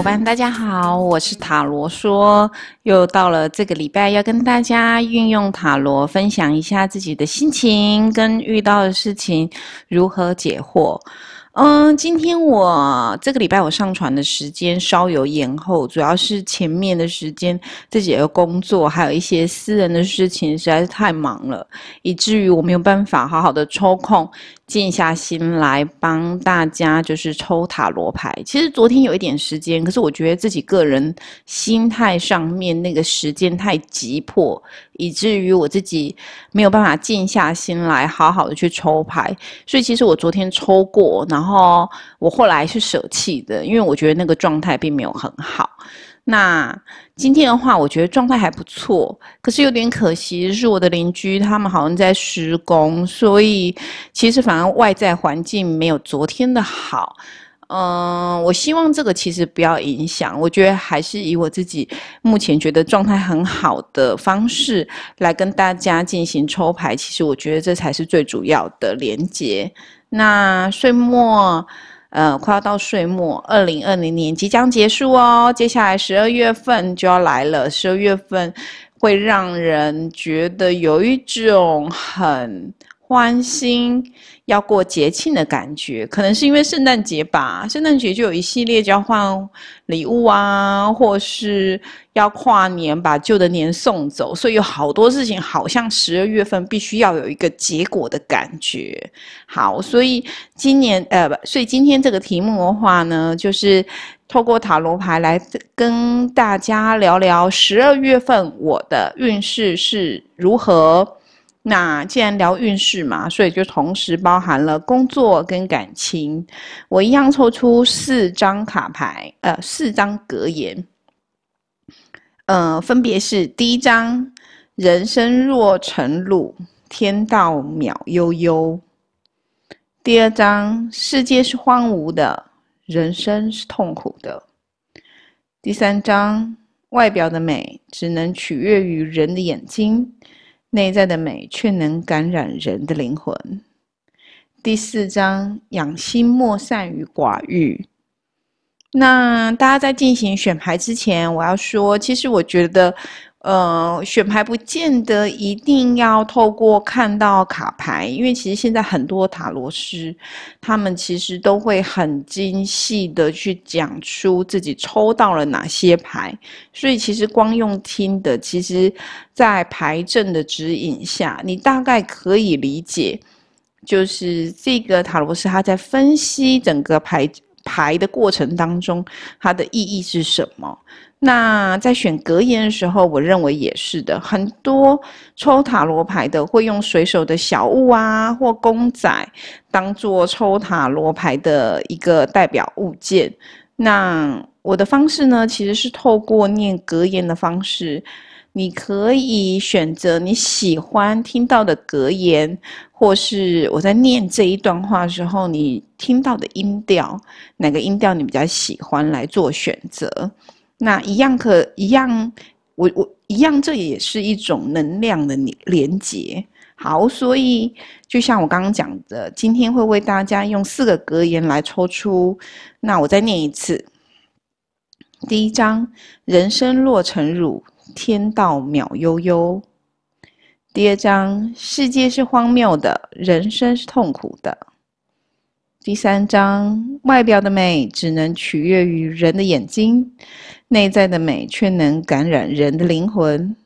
伙伴，大家好，我是塔罗说，又到了这个礼拜，要跟大家运用塔罗分享一下自己的心情跟遇到的事情如何解惑。嗯，今天我这个礼拜我上传的时间稍有延后，主要是前面的时间自己的工作还有一些私人的事情实在是太忙了，以至于我没有办法好好的抽空。静下心来帮大家就是抽塔罗牌。其实昨天有一点时间，可是我觉得自己个人心态上面那个时间太急迫，以至于我自己没有办法静下心来好好的去抽牌。所以其实我昨天抽过，然后我后来是舍弃的，因为我觉得那个状态并没有很好。那今天的话，我觉得状态还不错，可是有点可惜，是我的邻居他们好像在施工，所以其实反而外在环境没有昨天的好。嗯，我希望这个其实不要影响，我觉得还是以我自己目前觉得状态很好的方式来跟大家进行抽牌，其实我觉得这才是最主要的连接。那岁末。呃，快要到岁末，二零二零年即将结束哦。接下来十二月份就要来了，十二月份会让人觉得有一种很欢欣。要过节庆的感觉，可能是因为圣诞节吧。圣诞节就有一系列交换礼物啊，或是要跨年把旧的年送走，所以有好多事情好像十二月份必须要有一个结果的感觉。好，所以今年呃，所以今天这个题目的话呢，就是透过塔罗牌来跟大家聊聊十二月份我的运势是如何。那既然聊运势嘛，所以就同时包含了工作跟感情。我一样抽出四张卡牌，呃，四张格言，呃，分别是第一张：人生若晨露，天道渺悠悠；第二张：世界是荒芜的，人生是痛苦的；第三张：外表的美只能取悦于人的眼睛。内在的美却能感染人的灵魂。第四章，养心莫善于寡欲。那大家在进行选牌之前，我要说，其实我觉得。呃，选牌不见得一定要透过看到卡牌，因为其实现在很多塔罗师，他们其实都会很精细的去讲出自己抽到了哪些牌，所以其实光用听的，其实在牌阵的指引下，你大概可以理解，就是这个塔罗师他在分析整个牌牌的过程当中，它的意义是什么。那在选格言的时候，我认为也是的。很多抽塔罗牌的会用随手的小物啊，或公仔，当做抽塔罗牌的一个代表物件。那我的方式呢，其实是透过念格言的方式。你可以选择你喜欢听到的格言，或是我在念这一段话的时候，你听到的音调，哪个音调你比较喜欢来做选择。那一样可一样，我我一样，这也是一种能量的连连接。好，所以就像我刚刚讲的，今天会为大家用四个格言来抽出。那我再念一次：第一章，人生若晨乳，天道渺悠悠；第二章，世界是荒谬的，人生是痛苦的；第三章，外表的美只能取悦于人的眼睛。内在的美却能感染人的灵魂。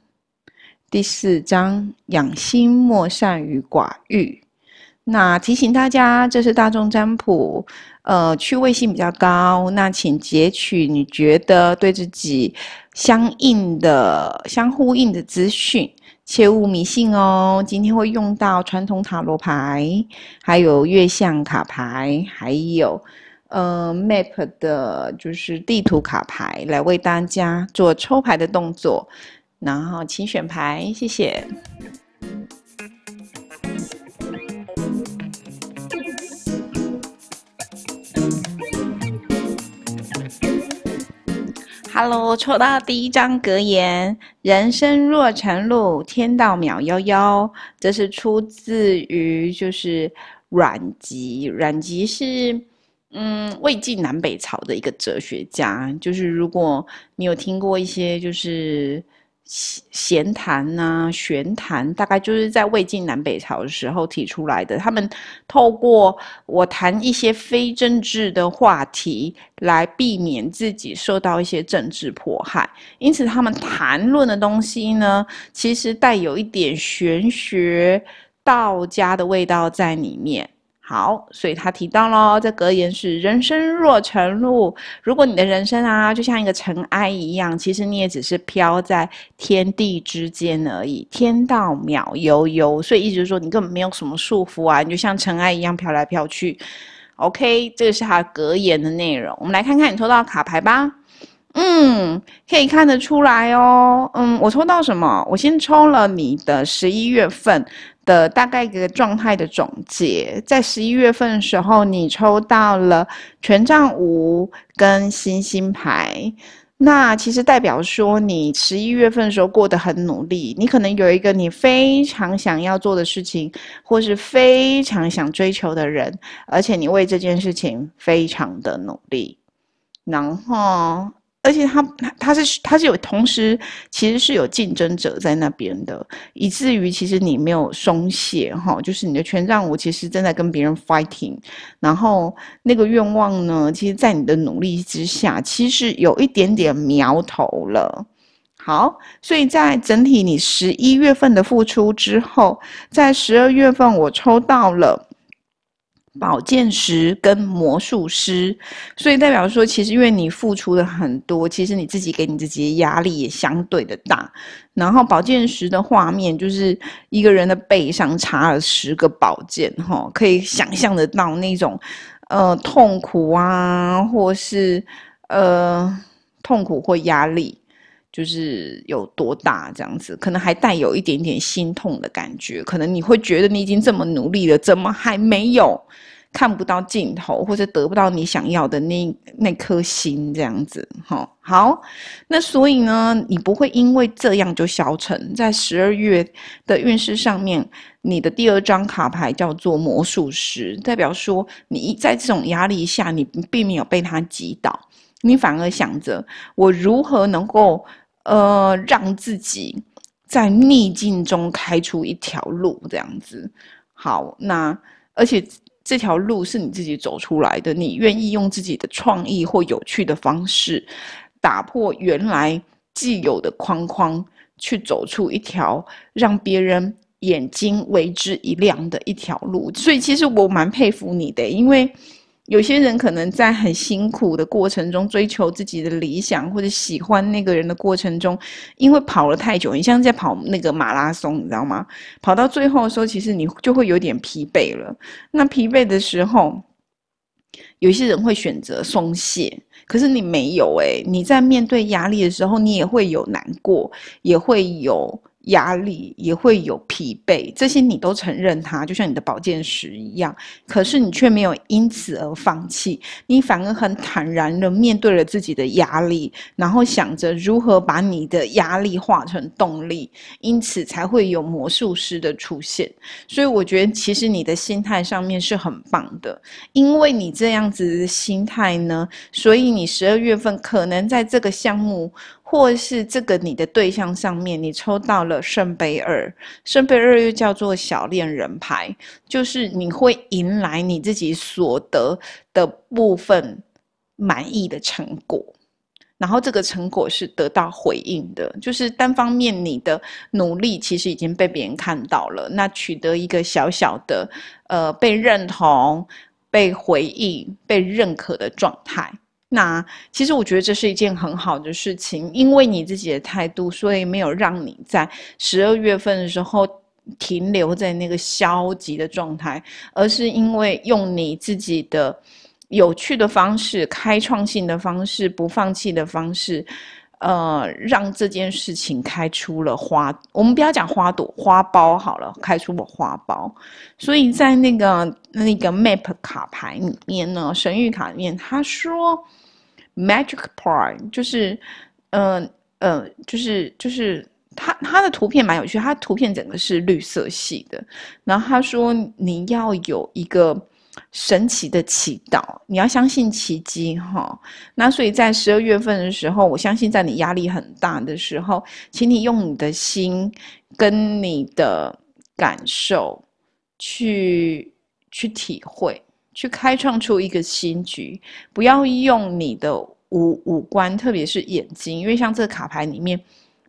第四章，养心莫善于寡欲。那提醒大家，这是大众占卜，呃，趣味性比较高。那请截取你觉得对自己相应的、相呼应的资讯，切勿迷信哦。今天会用到传统塔罗牌，还有月相卡牌，还有。呃，map 的就是地图卡牌，来为大家做抽牌的动作，然后请选牌，谢谢。Hello，抽到第一张格言：人生若晨露，天道渺悠悠。这是出自于就是阮籍，阮籍是。嗯，魏晋南北朝的一个哲学家，就是如果你有听过一些就是闲谈呐、玄谈，大概就是在魏晋南北朝的时候提出来的。他们透过我谈一些非政治的话题，来避免自己受到一些政治迫害。因此，他们谈论的东西呢，其实带有一点玄学、道家的味道在里面。好，所以他提到喽，这格言是：人生若尘露，如果你的人生啊，就像一个尘埃一样，其实你也只是飘在天地之间而已，天道渺悠悠。所以意思是说，你根本没有什么束缚啊，你就像尘埃一样飘来飘去。OK，这个是他格言的内容。我们来看看你抽到卡牌吧。嗯，可以看得出来哦。嗯，我抽到什么？我先抽了你的十一月份的大概一个状态的总结。在十一月份的时候，你抽到了权杖五跟星星牌，那其实代表说你十一月份的时候过得很努力。你可能有一个你非常想要做的事情，或是非常想追求的人，而且你为这件事情非常的努力，然后。而且他他是他是有同时其实是有竞争者在那边的，以至于其实你没有松懈哈，就是你的权杖五其实正在跟别人 fighting，然后那个愿望呢，其实在你的努力之下，其实有一点点苗头了。好，所以在整体你十一月份的付出之后，在十二月份我抽到了。宝剑十跟魔术师，所以代表说，其实因为你付出的很多，其实你自己给你自己的压力也相对的大。然后宝剑十的画面就是一个人的背上插了十个宝剑，哈，可以想象得到那种呃痛苦啊，或是呃痛苦或压力。就是有多大这样子，可能还带有一点点心痛的感觉。可能你会觉得你已经这么努力了，怎么还没有看不到尽头，或者得不到你想要的那那颗心这样子？哈，好，那所以呢，你不会因为这样就消沉。在十二月的运势上面，你的第二张卡牌叫做魔术师，代表说你在这种压力下，你并没有被他击倒，你反而想着我如何能够。呃，让自己在逆境中开出一条路，这样子好。那而且这条路是你自己走出来的，你愿意用自己的创意或有趣的方式，打破原来既有的框框，去走出一条让别人眼睛为之一亮的一条路。所以，其实我蛮佩服你的，因为。有些人可能在很辛苦的过程中追求自己的理想，或者喜欢那个人的过程中，因为跑了太久，你像在跑那个马拉松，你知道吗？跑到最后的时候，其实你就会有点疲惫了。那疲惫的时候，有些人会选择松懈，可是你没有诶，你在面对压力的时候，你也会有难过，也会有。压力也会有疲惫，这些你都承认它，就像你的保健石一样。可是你却没有因此而放弃，你反而很坦然的面对了自己的压力，然后想着如何把你的压力化成动力，因此才会有魔术师的出现。所以我觉得，其实你的心态上面是很棒的，因为你这样子的心态呢，所以你十二月份可能在这个项目。或是这个你的对象上面，你抽到了圣杯二，圣杯二又叫做小恋人牌，就是你会迎来你自己所得的部分满意的成果，然后这个成果是得到回应的，就是单方面你的努力其实已经被别人看到了，那取得一个小小的呃被认同、被回应、被认可的状态。那其实我觉得这是一件很好的事情，因为你自己的态度，所以没有让你在十二月份的时候停留在那个消极的状态，而是因为用你自己的有趣的方式、开创性的方式、不放弃的方式，呃，让这件事情开出了花。我们不要讲花朵、花苞好了，开出了花苞。所以在那个那个 map 卡牌里面呢，神谕卡里面，他说。Magic Prime 就是，嗯嗯，就是就是他他的图片蛮有趣，他图片整个是绿色系的。然后他说你要有一个神奇的祈祷，你要相信奇迹哈。那所以在十二月份的时候，我相信在你压力很大的时候，请你用你的心跟你的感受去去体会，去开创出一个新局。不要用你的五五官，特别是眼睛，因为像这个卡牌里面。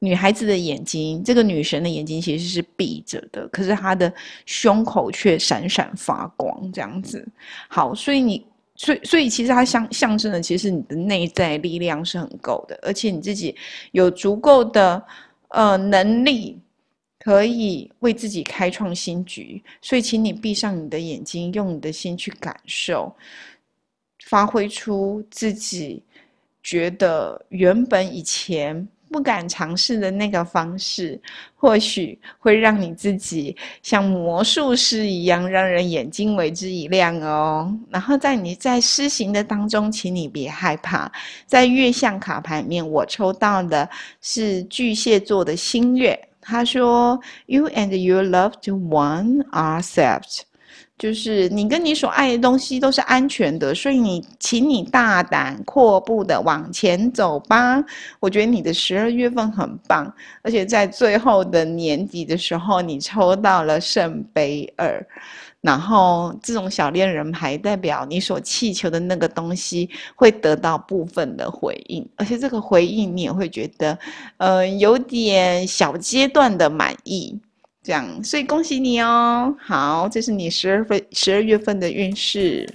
女孩子的眼睛，这个女神的眼睛其实是闭着的，可是她的胸口却闪闪发光，这样子。好，所以你，所以，所以其实它象象征的，其实你的内在力量是很够的，而且你自己有足够的呃能力，可以为自己开创新局。所以，请你闭上你的眼睛，用你的心去感受，发挥出自己觉得原本以前。不敢尝试的那个方式，或许会让你自己像魔术师一样，让人眼睛为之一亮哦。然后在你在施行的当中，请你别害怕。在月相卡牌面，我抽到的是巨蟹座的新月，他说：“You and your loved one are saved。”就是你跟你所爱的东西都是安全的，所以你，请你大胆阔步的往前走吧。我觉得你的十二月份很棒，而且在最后的年底的时候，你抽到了圣杯二，然后这种小恋人牌代表你所祈求的那个东西会得到部分的回应，而且这个回应你也会觉得，呃，有点小阶段的满意。这样，所以恭喜你哦！好，这是你十二份十二月份的运势。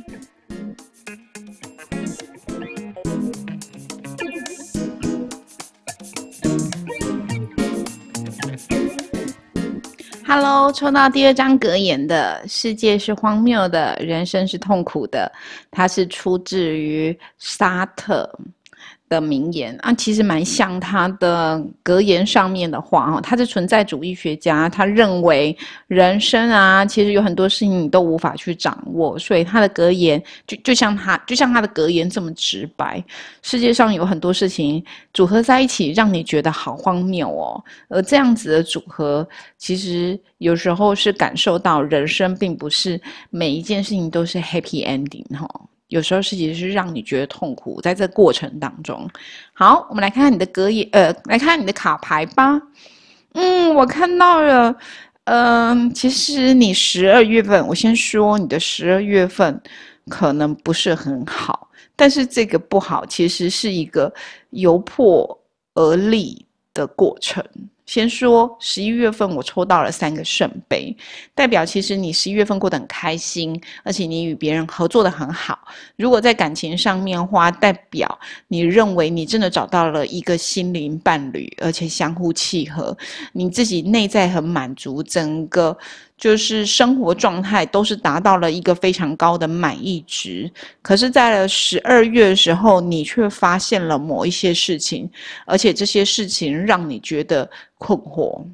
Hello，抽到第二张格言的世界是荒谬的，人生是痛苦的，它是出自于沙特。的名言啊，其实蛮像他的格言上面的话哈。他是存在主义学家，他认为人生啊，其实有很多事情你都无法去掌握，所以他的格言就就像他就像他的格言这么直白。世界上有很多事情组合在一起，让你觉得好荒谬哦。而这样子的组合，其实有时候是感受到人生并不是每一件事情都是 happy ending 哈。有时候是其实是让你觉得痛苦，在这过程当中。好，我们来看看你的格言，呃，来看你的卡牌吧。嗯，我看到了，嗯，其实你十二月份，我先说你的十二月份可能不是很好，但是这个不好其实是一个由破而立的过程。先说十一月份，我抽到了三个圣杯，代表其实你十一月份过得很开心，而且你与别人合作的很好。如果在感情上面花，代表你认为你真的找到了一个心灵伴侣，而且相互契合，你自己内在很满足，整个。就是生活状态都是达到了一个非常高的满意值，可是，在了十二月的时候，你却发现了某一些事情，而且这些事情让你觉得困惑。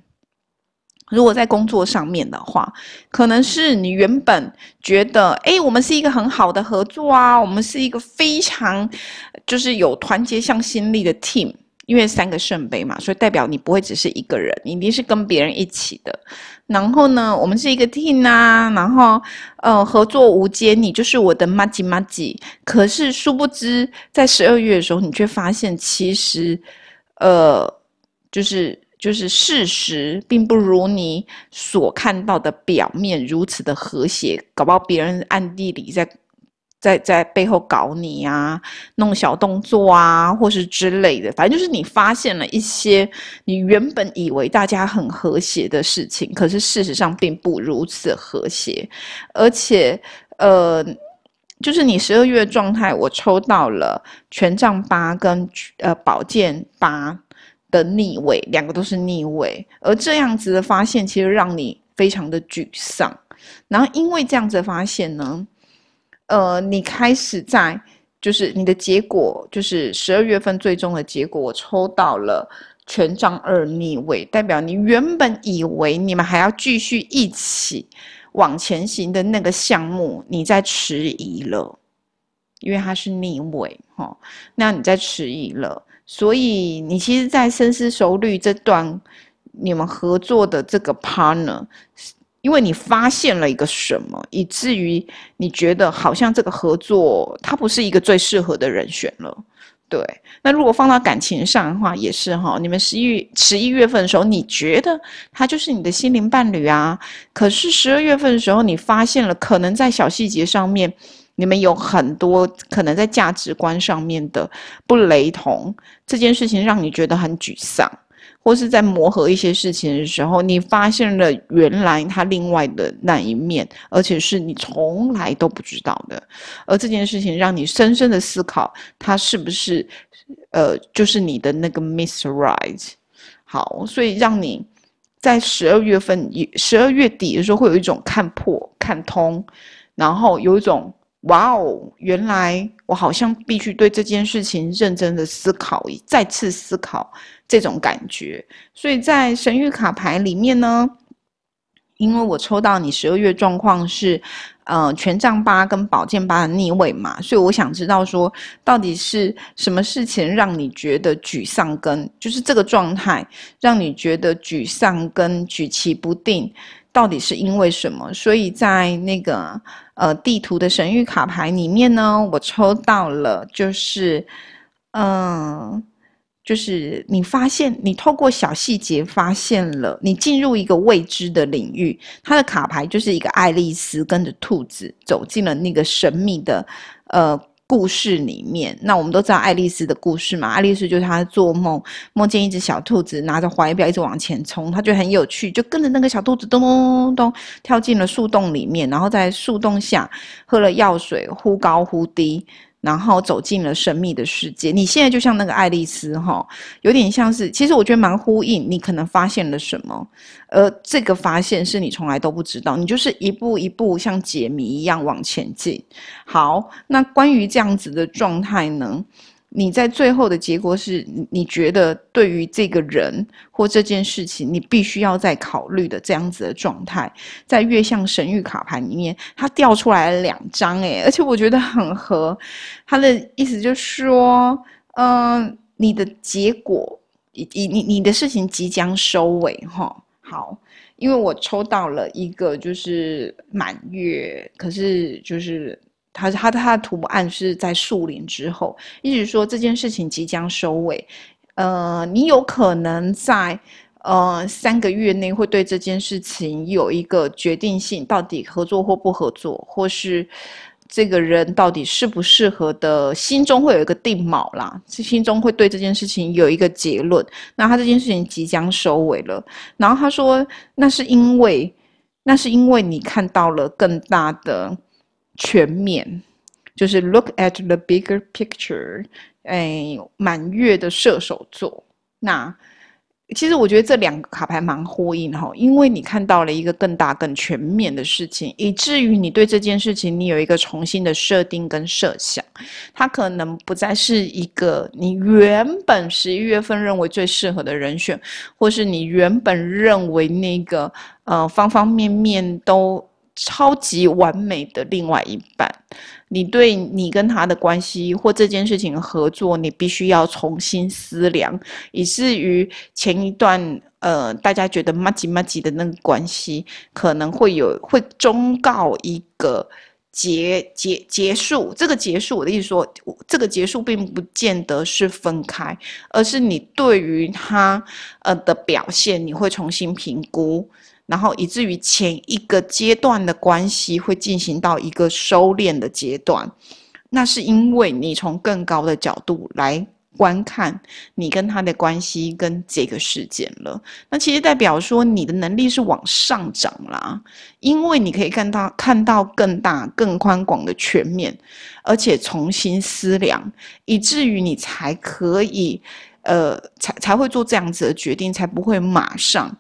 如果在工作上面的话，可能是你原本觉得，哎，我们是一个很好的合作啊，我们是一个非常就是有团结向心力的 team。因为三个圣杯嘛，所以代表你不会只是一个人，你一定是跟别人一起的。然后呢，我们是一个 team 啊，然后呃合作无间，你就是我的 m a g i m a g i 可是殊不知，在十二月的时候，你却发现其实，呃，就是就是事实并不如你所看到的表面如此的和谐，搞不好别人暗地里在。在在背后搞你啊，弄小动作啊，或是之类的，反正就是你发现了一些你原本以为大家很和谐的事情，可是事实上并不如此和谐。而且，呃，就是你十二月状态，我抽到了权杖八跟呃宝剑八的逆位，两个都是逆位，而这样子的发现其实让你非常的沮丧。然后因为这样子的发现呢。呃，你开始在，就是你的结果，就是十二月份最终的结果，我抽到了权杖二逆位，代表你原本以为你们还要继续一起往前行的那个项目，你在迟疑了，因为它是逆位，哈，那你在迟疑了，所以你其实，在深思熟虑这段你们合作的这个 partner。因为你发现了一个什么，以至于你觉得好像这个合作它不是一个最适合的人选了。对，那如果放到感情上的话，也是哈。你们十一十一月份的时候，你觉得他就是你的心灵伴侣啊？可是十二月份的时候，你发现了可能在小细节上面，你们有很多可能在价值观上面的不雷同，这件事情让你觉得很沮丧。或是在磨合一些事情的时候，你发现了原来他另外的那一面，而且是你从来都不知道的。而这件事情让你深深的思考，他是不是呃，就是你的那个 Miss Right？好，所以让你在十二月份、十二月底的时候，会有一种看破、看通，然后有一种哇哦，原来我好像必须对这件事情认真的思考，再次思考。这种感觉，所以在神谕卡牌里面呢，因为我抽到你十二月状况是，呃，权杖八跟宝剑八的逆位嘛，所以我想知道说，到底是什么事情让你觉得沮丧，跟就是这个状态让你觉得沮丧跟举棋不定，到底是因为什么？所以在那个呃地图的神谕卡牌里面呢，我抽到了就是，嗯。就是你发现，你透过小细节发现了，你进入一个未知的领域。它的卡牌就是一个爱丽丝跟着兔子走进了那个神秘的呃故事里面。那我们都知道爱丽丝的故事嘛？爱丽丝就是她做梦，梦见一只小兔子拿着怀表一直往前冲，她觉得很有趣，就跟着那个小兔子咚咚咚跳进了树洞里面，然后在树洞下喝了药水，忽高忽低。然后走进了神秘的世界。你现在就像那个爱丽丝，哈，有点像是。其实我觉得蛮呼应。你可能发现了什么，而这个发现是你从来都不知道。你就是一步一步像解谜一样往前进。好，那关于这样子的状态呢？你在最后的结果是，你觉得对于这个人或这件事情，你必须要再考虑的这样子的状态，在月相神谕卡牌里面，它掉出来了两张，诶，而且我觉得很合。他的意思就是说，嗯，你的结果，你你你的事情即将收尾，哈，好，因为我抽到了一个就是满月，可是就是。他他他的图案是在树林之后，意思说这件事情即将收尾，呃，你有可能在呃三个月内会对这件事情有一个决定性，到底合作或不合作，或是这个人到底适不适合的，心中会有一个定锚啦，心中会对这件事情有一个结论。那他这件事情即将收尾了，然后他说，那是因为，那是因为你看到了更大的。全面就是 look at the bigger picture，哎，满月的射手座。那其实我觉得这两个卡牌蛮呼应哈，因为你看到了一个更大、更全面的事情，以至于你对这件事情你有一个重新的设定跟设想。它可能不再是一个你原本十一月份认为最适合的人选，或是你原本认为那个呃方方面面都。超级完美的另外一半，你对你跟他的关系或这件事情合作，你必须要重新思量，以至于前一段呃大家觉得麻吉麻吉的那个关系，可能会有会忠告一个结结结束。这个结束，我的意思说，这个结束并不见得是分开，而是你对于他呃的表现，你会重新评估。然后以至于前一个阶段的关系会进行到一个收敛的阶段，那是因为你从更高的角度来观看你跟他的关系跟这个事件了。那其实代表说你的能力是往上涨啦，因为你可以看到看到更大、更宽广的全面，而且重新思量，以至于你才可以，呃，才才会做这样子的决定，才不会马上。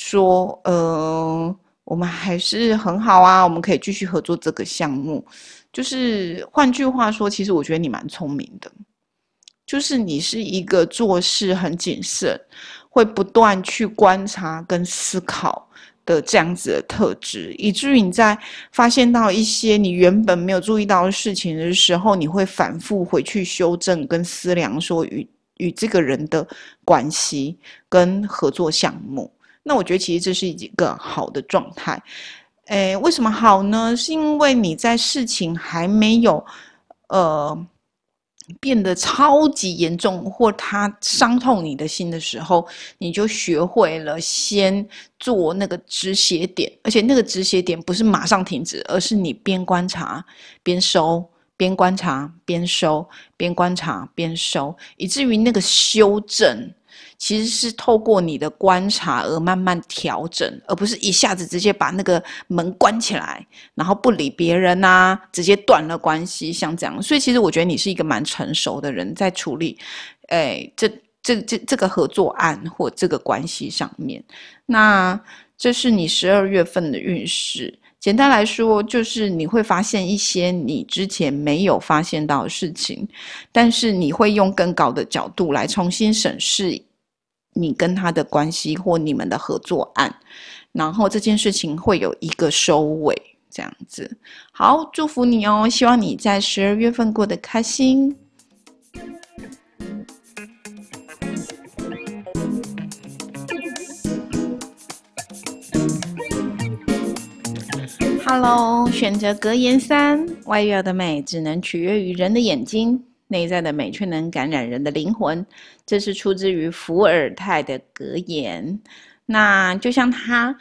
说，呃，我们还是很好啊，我们可以继续合作这个项目。就是换句话说，其实我觉得你蛮聪明的，就是你是一个做事很谨慎，会不断去观察跟思考的这样子的特质，以至于你在发现到一些你原本没有注意到的事情的时候，你会反复回去修正跟思量，说与与这个人的关系跟合作项目。那我觉得其实这是一个好的状态。诶，为什么好呢？是因为你在事情还没有呃变得超级严重，或它伤透你的心的时候，你就学会了先做那个止血点，而且那个止血点不是马上停止，而是你边观察边收。边观察边收，边观察边收，以至于那个修正其实是透过你的观察而慢慢调整，而不是一下子直接把那个门关起来，然后不理别人啊，直接断了关系，像这样。所以其实我觉得你是一个蛮成熟的人，在处理，哎，这这这这个合作案或这个关系上面。那这是你十二月份的运势。简单来说，就是你会发现一些你之前没有发现到的事情，但是你会用更高的角度来重新审视你跟他的关系或你们的合作案，然后这件事情会有一个收尾，这样子。好，祝福你哦，希望你在十二月份过得开心。Hello，选择格言三：外表的美只能取悦于人的眼睛，内在的美却能感染人的灵魂。这是出自于伏尔泰的格言。那就像他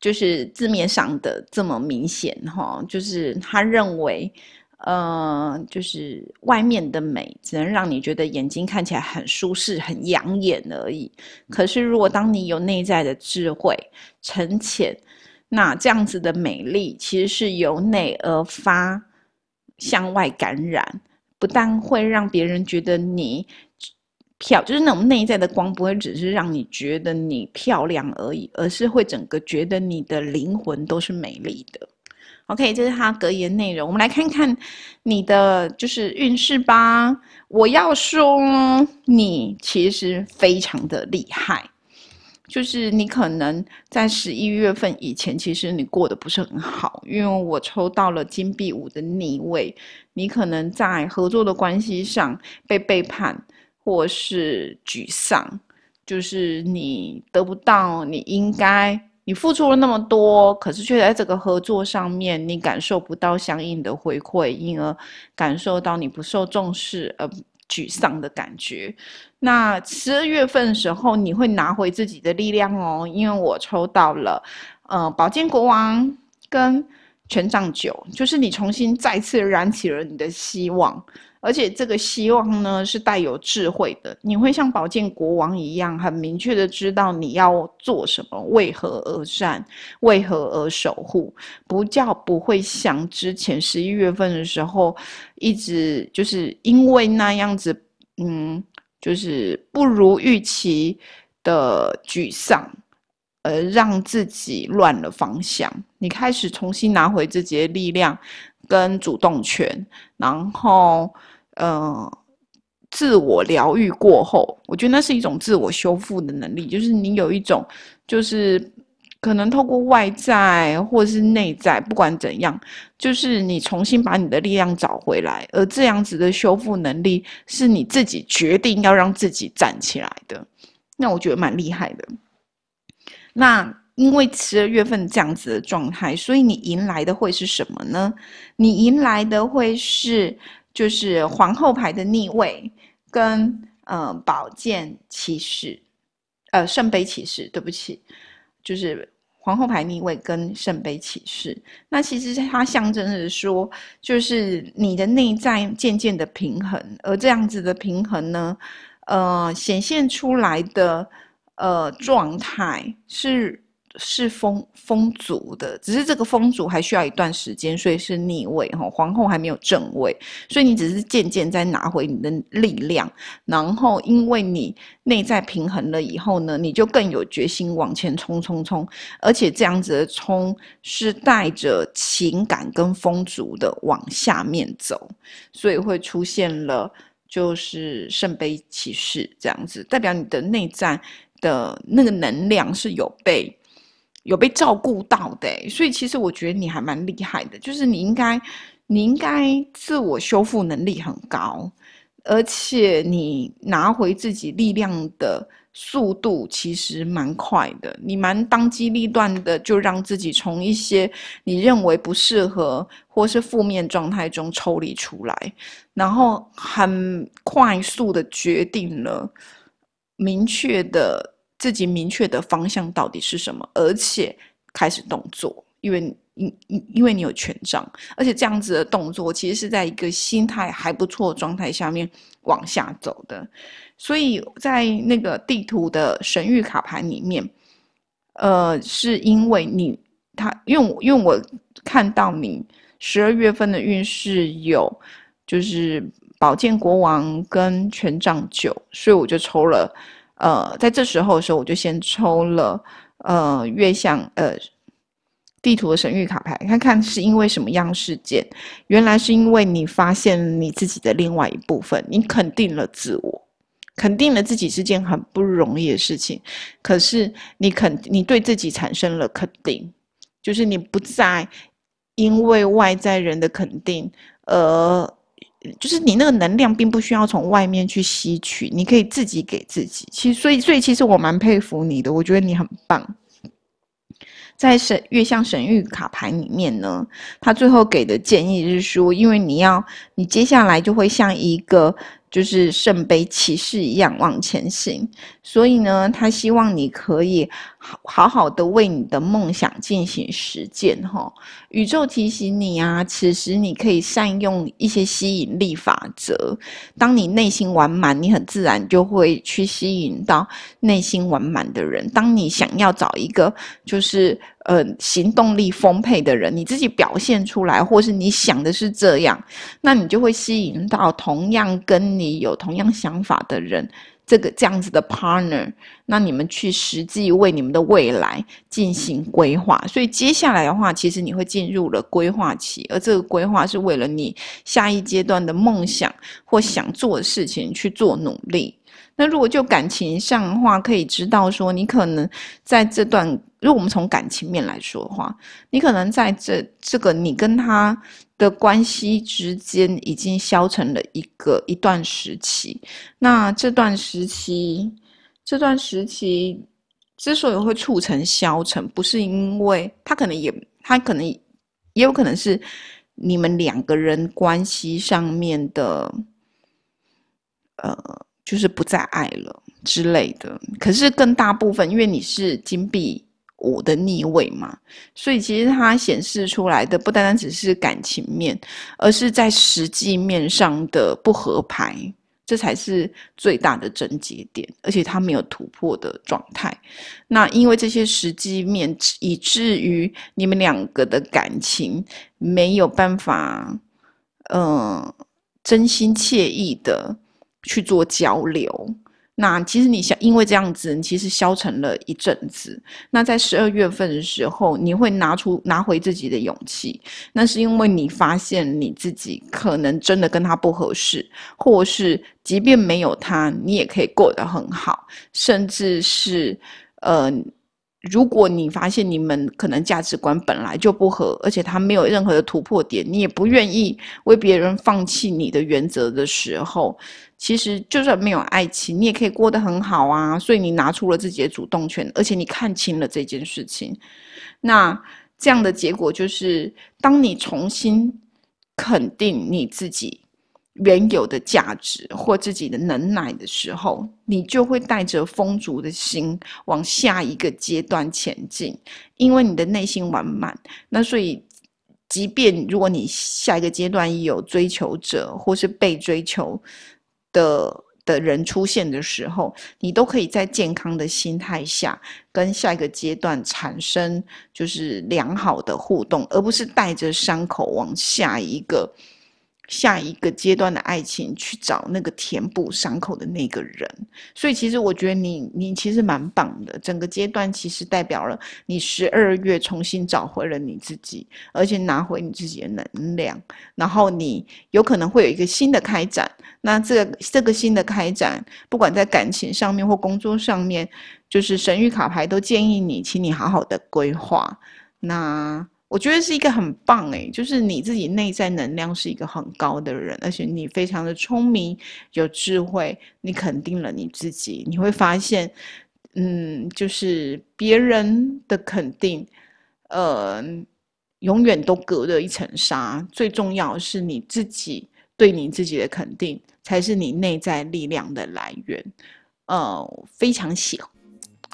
就是字面上的这么明显哈，就是他认为，呃，就是外面的美只能让你觉得眼睛看起来很舒适、很养眼而已。可是，如果当你有内在的智慧、沉潜，那这样子的美丽，其实是由内而发，向外感染，不但会让别人觉得你漂，就是那种内在的光，不会只是让你觉得你漂亮而已，而是会整个觉得你的灵魂都是美丽的。OK，这是他格言内容。我们来看看你的就是运势吧。我要说，你其实非常的厉害。就是你可能在十一月份以前，其实你过得不是很好，因为我抽到了金币五的逆位，你可能在合作的关系上被背叛，或是沮丧，就是你得不到你应该，你付出了那么多，可是却在这个合作上面你感受不到相应的回馈，因而感受到你不受重视，而。沮丧的感觉。那十二月份的时候，你会拿回自己的力量哦，因为我抽到了，呃，宝剑国王跟权杖九，就是你重新再次燃起了你的希望。而且这个希望呢是带有智慧的，你会像宝剑国王一样，很明确的知道你要做什么，为何而战，为何而守护，不叫不会像之前十一月份的时候，一直就是因为那样子，嗯，就是不如预期的沮丧，而让自己乱了方向。你开始重新拿回自己的力量跟主动权，然后。呃，自我疗愈过后，我觉得那是一种自我修复的能力，就是你有一种，就是可能透过外在或是内在，不管怎样，就是你重新把你的力量找回来，而这样子的修复能力是你自己决定要让自己站起来的，那我觉得蛮厉害的。那因为十二月份这样子的状态，所以你迎来的会是什么呢？你迎来的会是。就是皇后牌的逆位，跟呃宝剑骑士，呃圣杯骑士，对不起，就是皇后牌逆位跟圣杯骑士。那其实它象征着说，就是你的内在渐渐的平衡，而这样子的平衡呢，呃显现出来的呃状态是。是风风足的，只是这个风足还需要一段时间，所以是逆位哈。皇后还没有正位，所以你只是渐渐在拿回你的力量。然后因为你内在平衡了以后呢，你就更有决心往前冲冲冲，而且这样子的冲是带着情感跟风足的往下面走，所以会出现了就是圣杯骑士这样子，代表你的内在的那个能量是有被。有被照顾到的，所以其实我觉得你还蛮厉害的，就是你应该，你应该自我修复能力很高，而且你拿回自己力量的速度其实蛮快的，你蛮当机立断的，就让自己从一些你认为不适合或是负面状态中抽离出来，然后很快速的决定了明确的自己明确的方向到底是什么，而且开始动作，因为因因因为你有权杖，而且这样子的动作其实是在一个心态还不错的状态下面往下走的。所以在那个地图的神谕卡牌里面，呃，是因为你他，因为因为我看到你十二月份的运势有就是宝剑国王跟权杖九，所以我就抽了，呃，在这时候的时候，我就先抽了呃月相呃地图的神谕卡牌，看看是因为什么样事件，原来是因为你发现你自己的另外一部分，你肯定了自我。肯定了自己是件很不容易的事情，可是你肯，你对自己产生了肯定，就是你不再因为外在人的肯定，呃，就是你那个能量并不需要从外面去吸取，你可以自己给自己。其实，所以，所以，其实我蛮佩服你的，我觉得你很棒。在神月相神谕卡牌里面呢，他最后给的建议是说，因为你要，你接下来就会像一个。就是圣杯骑士一样往前行，所以呢，他希望你可以好好好的为你的梦想进行实践哈。宇宙提醒你啊，此时你可以善用一些吸引力法则。当你内心完满，你很自然就会去吸引到内心完满的人。当你想要找一个就是呃行动力丰沛的人，你自己表现出来，或是你想的是这样，那你就会吸引到同样跟你。你有同样想法的人，这个这样子的 partner，那你们去实际为你们的未来进行规划。所以接下来的话，其实你会进入了规划期，而这个规划是为了你下一阶段的梦想或想做的事情去做努力。那如果就感情上的话，可以知道说，你可能在这段，如果我们从感情面来说的话，你可能在这这个你跟他。的关系之间已经消沉了一个一段时期，那这段时期，这段时期之所以会促成消沉，不是因为他可能也，他可能也有可能是你们两个人关系上面的，呃，就是不再爱了之类的。可是更大部分，因为你是金币。我的逆位嘛，所以其实它显示出来的不单单只是感情面，而是在实际面上的不合拍，这才是最大的症结点，而且它没有突破的状态。那因为这些实际面，以至于你们两个的感情没有办法，嗯，真心切意的去做交流。那其实你想，因为这样子，你其实消沉了一阵子。那在十二月份的时候，你会拿出拿回自己的勇气，那是因为你发现你自己可能真的跟他不合适，或是即便没有他，你也可以过得很好，甚至是呃。如果你发现你们可能价值观本来就不合，而且他没有任何的突破点，你也不愿意为别人放弃你的原则的时候，其实就算没有爱情，你也可以过得很好啊。所以你拿出了自己的主动权，而且你看清了这件事情，那这样的结果就是，当你重新肯定你自己。原有的价值或自己的能耐的时候，你就会带着丰足的心往下一个阶段前进，因为你的内心完满。那所以，即便如果你下一个阶段有追求者或是被追求的的人出现的时候，你都可以在健康的心态下跟下一个阶段产生就是良好的互动，而不是带着伤口往下一个。下一个阶段的爱情，去找那个填补伤口的那个人。所以，其实我觉得你，你其实蛮棒的。整个阶段其实代表了你十二月重新找回了你自己，而且拿回你自己的能量。然后，你有可能会有一个新的开展。那这个这个新的开展，不管在感情上面或工作上面，就是神谕卡牌都建议你，请你好好的规划。那我觉得是一个很棒诶，就是你自己内在能量是一个很高的人，而且你非常的聪明、有智慧，你肯定了你自己，你会发现，嗯，就是别人的肯定，呃，永远都隔着一层纱。最重要是你自己对你自己的肯定，才是你内在力量的来源。呃，非常喜，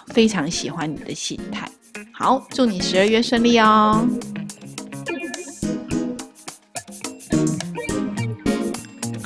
非常喜欢你的心态。好，祝你十二月顺利哦。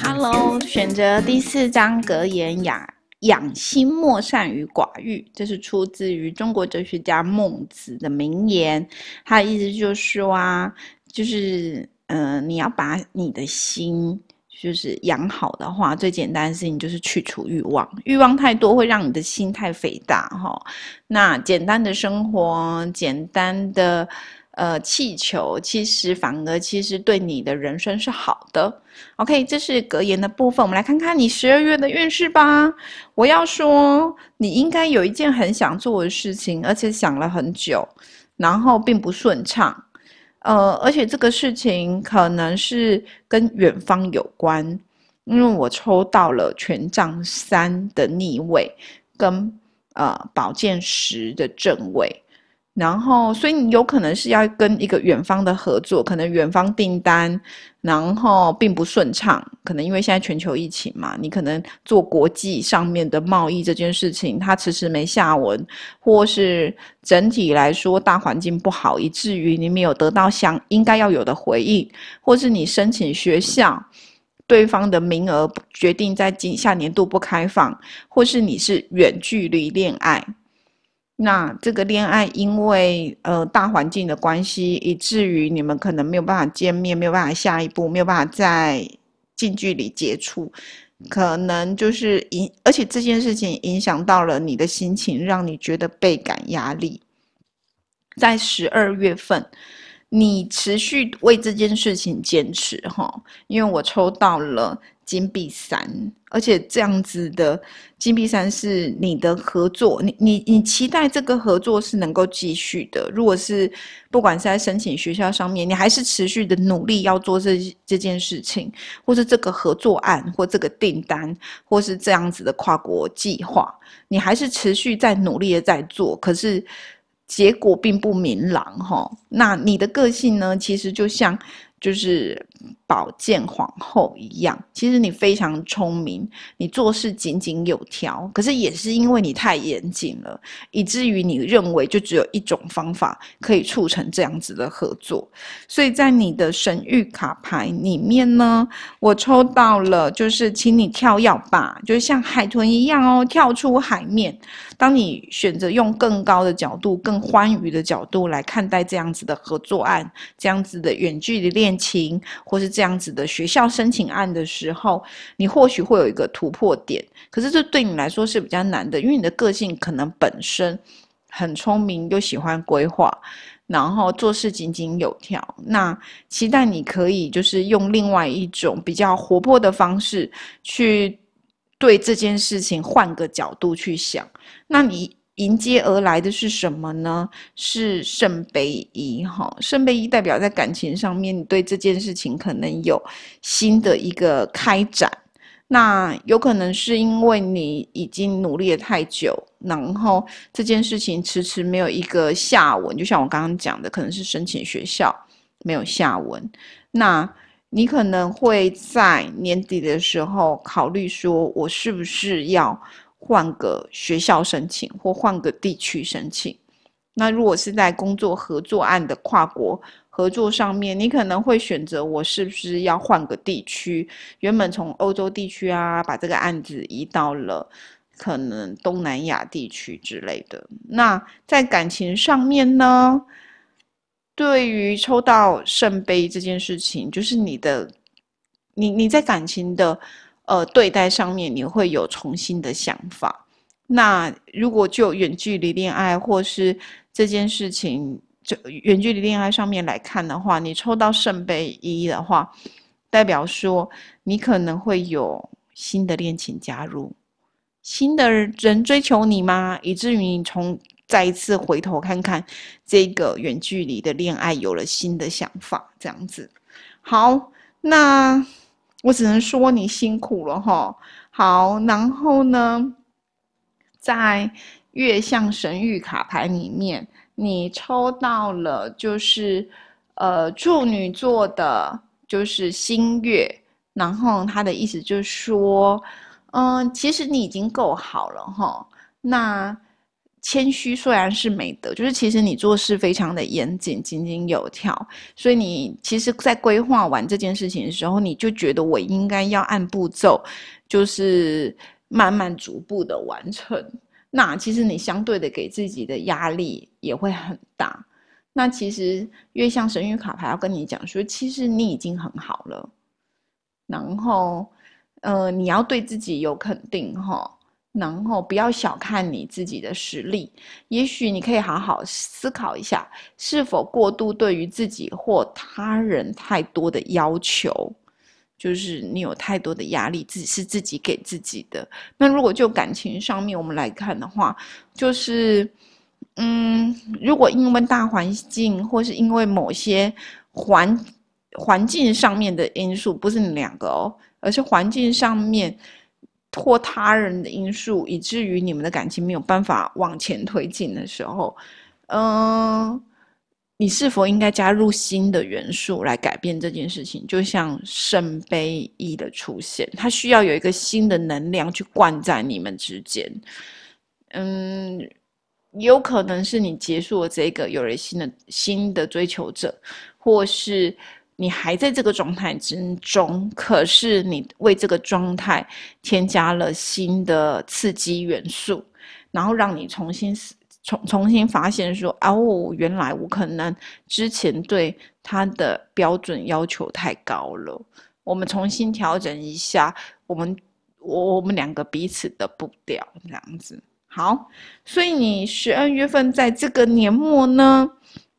Hello，选择第四章格言：养养心莫善于寡欲。这是出自于中国哲学家孟子的名言。他的意思就是说啊，就是嗯，你要把你的心。就是养好的话，最简单的事情就是去除欲望。欲望太多会让你的心太肥大哈。那简单的生活，简单的呃气球，其实反而其实对你的人生是好的。OK，这是格言的部分。我们来看看你十二月的运势吧。我要说，你应该有一件很想做的事情，而且想了很久，然后并不顺畅。呃，而且这个事情可能是跟远方有关，因为我抽到了权杖三的逆位，跟呃宝剑十的正位。然后，所以你有可能是要跟一个远方的合作，可能远方订单，然后并不顺畅，可能因为现在全球疫情嘛，你可能做国际上面的贸易这件事情，它迟迟没下文，或是整体来说大环境不好，以至于你没有得到相应该要有的回应，或是你申请学校，对方的名额决定在今下年度不开放，或是你是远距离恋爱。那这个恋爱因为呃大环境的关系，以至于你们可能没有办法见面，没有办法下一步，没有办法再近距离接触，可能就是影，而且这件事情影响到了你的心情，让你觉得倍感压力。在十二月份，你持续为这件事情坚持哈，因为我抽到了。金币三，而且这样子的金币三是你的合作，你你你期待这个合作是能够继续的。如果是不管是在申请学校上面，你还是持续的努力要做这这件事情，或是这个合作案，或这个订单，或是这样子的跨国计划，你还是持续在努力的在做，可是结果并不明朗哈。那你的个性呢？其实就像。就是宝剑皇后一样，其实你非常聪明，你做事井井有条。可是也是因为你太严谨了，以至于你认为就只有一种方法可以促成这样子的合作。所以在你的神谕卡牌里面呢，我抽到了，就是请你跳跃吧，就是像海豚一样哦，跳出海面。当你选择用更高的角度、更欢愉的角度来看待这样子的合作案，这样子的远距离恋情，或是这样子的学校申请案的时候，你或许会有一个突破点。可是这对你来说是比较难的，因为你的个性可能本身很聪明，又喜欢规划，然后做事井井有条。那期待你可以就是用另外一种比较活泼的方式去。对这件事情换个角度去想，那你迎接而来的是什么呢？是圣杯一哈，圣杯一代表在感情上面，你对这件事情可能有新的一个开展。那有可能是因为你已经努力了太久，然后这件事情迟迟没有一个下文。就像我刚刚讲的，可能是申请学校没有下文。那你可能会在年底的时候考虑说，我是不是要换个学校申请，或换个地区申请？那如果是在工作合作案的跨国合作上面，你可能会选择我是不是要换个地区？原本从欧洲地区啊，把这个案子移到了可能东南亚地区之类的。那在感情上面呢？对于抽到圣杯这件事情，就是你的，你你在感情的呃对待上面，你会有重新的想法。那如果就远距离恋爱或是这件事情，就远距离恋爱上面来看的话，你抽到圣杯一的话，代表说你可能会有新的恋情加入，新的人追求你吗？以至于你从再一次回头看看这个远距离的恋爱，有了新的想法，这样子。好，那我只能说你辛苦了哈。好，然后呢，在月相神谕卡牌里面，你抽到了就是呃处女座的，就是新月，然后他的意思就是说，嗯，其实你已经够好了哈。那谦虚虽然是美德，就是其实你做事非常的严谨、井井有条，所以你其实，在规划完这件事情的时候，你就觉得我应该要按步骤，就是慢慢逐步的完成。那其实你相对的给自己的压力也会很大。那其实月相神谕卡牌要跟你讲说，其实你已经很好了，然后，呃，你要对自己有肯定哈。然后不要小看你自己的实力，也许你可以好好思考一下，是否过度对于自己或他人太多的要求，就是你有太多的压力，自己是自己给自己的。那如果就感情上面我们来看的话，就是，嗯，如果因为大环境或是因为某些环环境上面的因素，不是你两个哦，而是环境上面。或他人的因素，以至于你们的感情没有办法往前推进的时候，嗯，你是否应该加入新的元素来改变这件事情？就像圣杯一的出现，它需要有一个新的能量去灌在你们之间。嗯，有可能是你结束了这个，有了新的新的追求者，或是。你还在这个状态之中，可是你为这个状态添加了新的刺激元素，然后让你重新重重新发现说，哦，原来我可能之前对他的标准要求太高了，我们重新调整一下，我们我我们两个彼此的步调这样子。好，所以你十二月份在这个年末呢？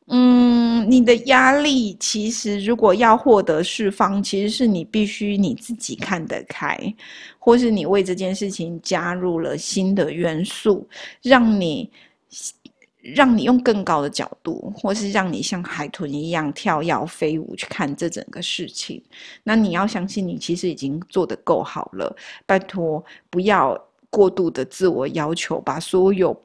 嗯，你的压力其实如果要获得释放，其实是你必须你自己看得开，或是你为这件事情加入了新的元素，让你让你用更高的角度，或是让你像海豚一样跳跃飞舞去看这整个事情。那你要相信，你其实已经做得够好了。拜托，不要过度的自我要求，把所有。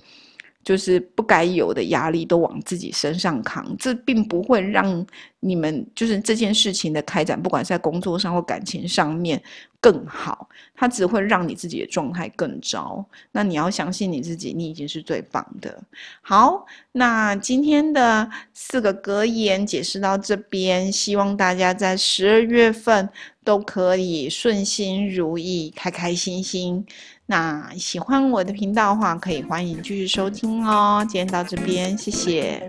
就是不该有的压力都往自己身上扛，这并不会让你们就是这件事情的开展，不管是在工作上或感情上面更好，它只会让你自己的状态更糟。那你要相信你自己，你已经是最棒的。好，那今天的四个格言解释到这边，希望大家在十二月份都可以顺心如意，开开心心。那喜欢我的频道的话，可以欢迎继续收听哦。今天到这边，谢谢。